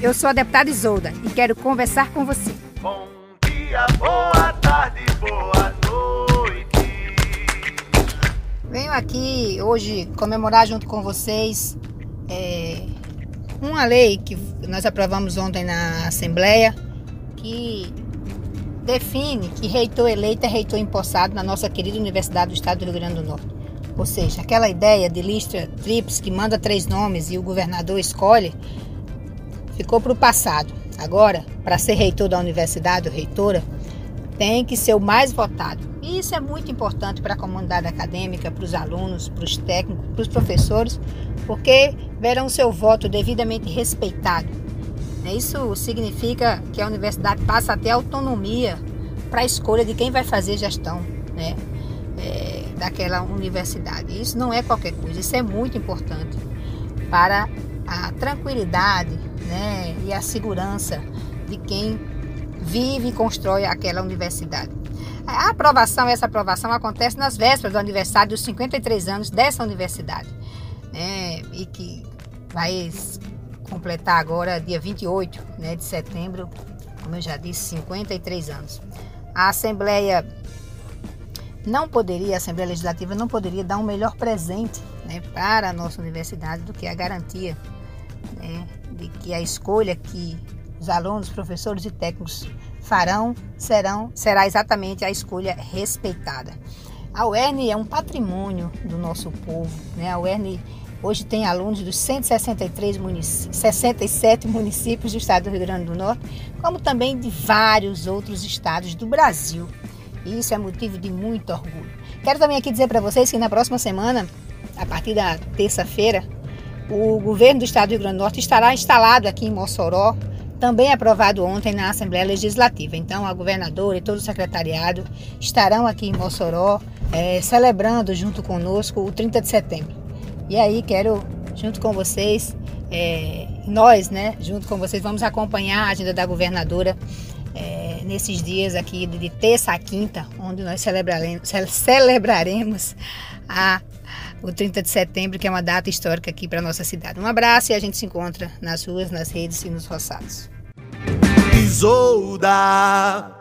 eu sou a deputada Isolda e quero conversar com você. Bom dia, boa tarde, boa noite. Venho aqui hoje comemorar junto com vocês é, uma lei que nós aprovamos ontem na Assembleia que define que reitor eleito é reitor empossado na nossa querida Universidade do Estado do Rio Grande do Norte. Ou seja, aquela ideia de lista trips que manda três nomes e o governador escolhe ficou para o passado. Agora, para ser reitor da universidade ou reitora, tem que ser o mais votado. E isso é muito importante para a comunidade acadêmica, para os alunos, para os técnicos, para os professores, porque verão seu voto devidamente respeitado. Isso significa que a universidade passa a ter autonomia para a escolha de quem vai fazer gestão né, é, daquela universidade. Isso não é qualquer coisa, isso é muito importante para a tranquilidade né, e a segurança de quem vive e constrói aquela universidade. A aprovação, essa aprovação acontece nas vésperas do aniversário dos 53 anos dessa universidade, né, e que vai completar agora dia 28 né, de setembro, como eu já disse, 53 anos. A Assembleia não poderia, a Assembleia Legislativa não poderia dar um melhor presente né, para a nossa universidade do que a garantia né, de que a escolha que os alunos, professores e técnicos farão serão, será exatamente a escolha respeitada. A UERN é um patrimônio do nosso povo. Né? A UERN hoje tem alunos dos 163 municípios, 67 municípios do estado do Rio Grande do Norte, como também de vários outros estados do Brasil. E isso é motivo de muito orgulho. Quero também aqui dizer para vocês que na próxima semana, a partir da terça-feira, o governo do estado do Rio Grande do Norte estará instalado aqui em Mossoró, também aprovado ontem na Assembleia Legislativa. Então, a governadora e todo o secretariado estarão aqui em Mossoró, é, celebrando junto conosco o 30 de setembro. E aí, quero, junto com vocês, é, nós, né, junto com vocês, vamos acompanhar a agenda da governadora é, nesses dias aqui de terça a quinta, onde nós celebraremos, celebraremos a o 30 de setembro, que é uma data histórica aqui para nossa cidade. Um abraço e a gente se encontra nas ruas, nas redes e nos roçados. Isolda.